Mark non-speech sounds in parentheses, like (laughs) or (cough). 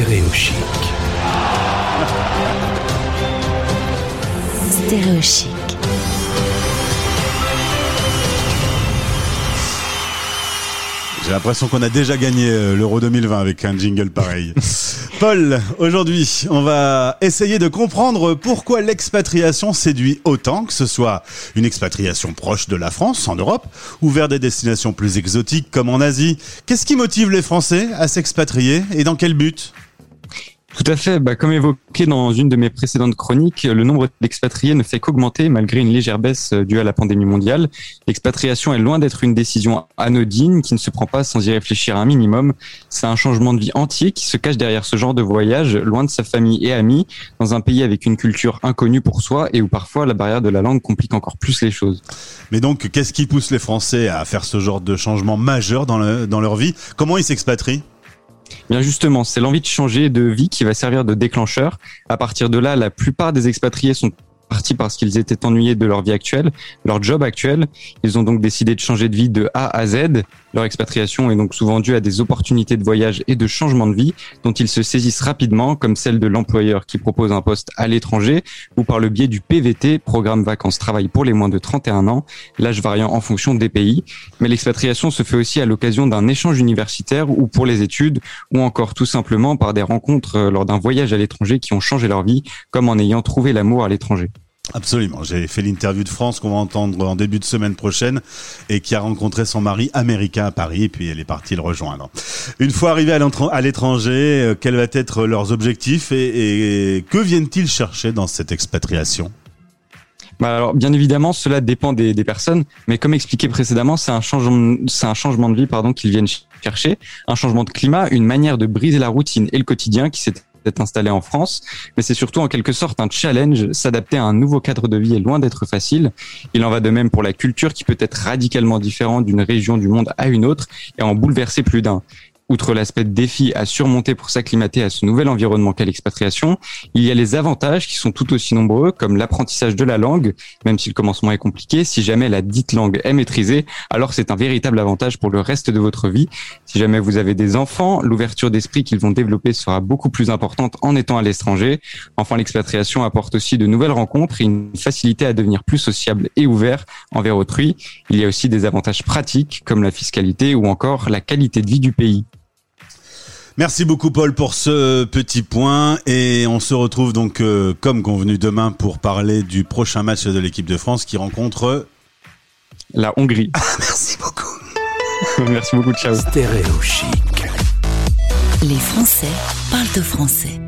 Stéréochic. Stéréochic. J'ai l'impression qu'on a déjà gagné euh, l'Euro 2020 avec un jingle pareil. (laughs) Paul, aujourd'hui, on va essayer de comprendre pourquoi l'expatriation séduit autant, que ce soit une expatriation proche de la France, en Europe, ou vers des destinations plus exotiques comme en Asie. Qu'est-ce qui motive les Français à s'expatrier et dans quel but? Tout à fait. Bah, comme évoqué dans une de mes précédentes chroniques, le nombre d'expatriés ne fait qu'augmenter malgré une légère baisse euh, due à la pandémie mondiale. L'expatriation est loin d'être une décision anodine qui ne se prend pas sans y réfléchir un minimum. C'est un changement de vie entier qui se cache derrière ce genre de voyage, loin de sa famille et amis, dans un pays avec une culture inconnue pour soi et où parfois la barrière de la langue complique encore plus les choses. Mais donc, qu'est-ce qui pousse les Français à faire ce genre de changement majeur dans, dans leur vie? Comment ils s'expatrient? Bien justement, c'est l'envie de changer de vie qui va servir de déclencheur. À partir de là, la plupart des expatriés sont partie parce qu'ils étaient ennuyés de leur vie actuelle, leur job actuel. Ils ont donc décidé de changer de vie de A à Z. Leur expatriation est donc souvent due à des opportunités de voyage et de changement de vie dont ils se saisissent rapidement, comme celle de l'employeur qui propose un poste à l'étranger ou par le biais du PVT, programme vacances-travail pour les moins de 31 ans, l'âge variant en fonction des pays. Mais l'expatriation se fait aussi à l'occasion d'un échange universitaire ou pour les études ou encore tout simplement par des rencontres euh, lors d'un voyage à l'étranger qui ont changé leur vie, comme en ayant trouvé l'amour à l'étranger. Absolument. J'ai fait l'interview de France qu'on va entendre en début de semaine prochaine et qui a rencontré son mari américain à Paris et puis elle est partie le rejoindre. Une fois arrivés à l'étranger, euh, quels vont être leurs objectifs et, que viennent-ils chercher dans cette expatriation? Bah alors, bien évidemment, cela dépend des, des personnes, mais comme expliqué précédemment, c'est un changement, c'est un changement de vie, pardon, qu'ils viennent chercher, un changement de climat, une manière de briser la routine et le quotidien qui s'est d'être installé en France, mais c'est surtout en quelque sorte un challenge. S'adapter à un nouveau cadre de vie est loin d'être facile. Il en va de même pour la culture qui peut être radicalement différente d'une région du monde à une autre et en bouleverser plus d'un. Outre l'aspect défi à surmonter pour s'acclimater à ce nouvel environnement qu'est l'expatriation, il y a les avantages qui sont tout aussi nombreux, comme l'apprentissage de la langue, même si le commencement est compliqué. Si jamais la dite langue est maîtrisée, alors c'est un véritable avantage pour le reste de votre vie. Si jamais vous avez des enfants, l'ouverture d'esprit qu'ils vont développer sera beaucoup plus importante en étant à l'étranger. Enfin, l'expatriation apporte aussi de nouvelles rencontres et une facilité à devenir plus sociable et ouvert envers autrui. Il y a aussi des avantages pratiques, comme la fiscalité ou encore la qualité de vie du pays. Merci beaucoup Paul pour ce petit point et on se retrouve donc euh, comme convenu demain pour parler du prochain match de l'équipe de France qui rencontre la Hongrie. (laughs) Ah, merci beaucoup. (laughs) merci beaucoup, ciao. Stéréo chic. Les Français parlent de français.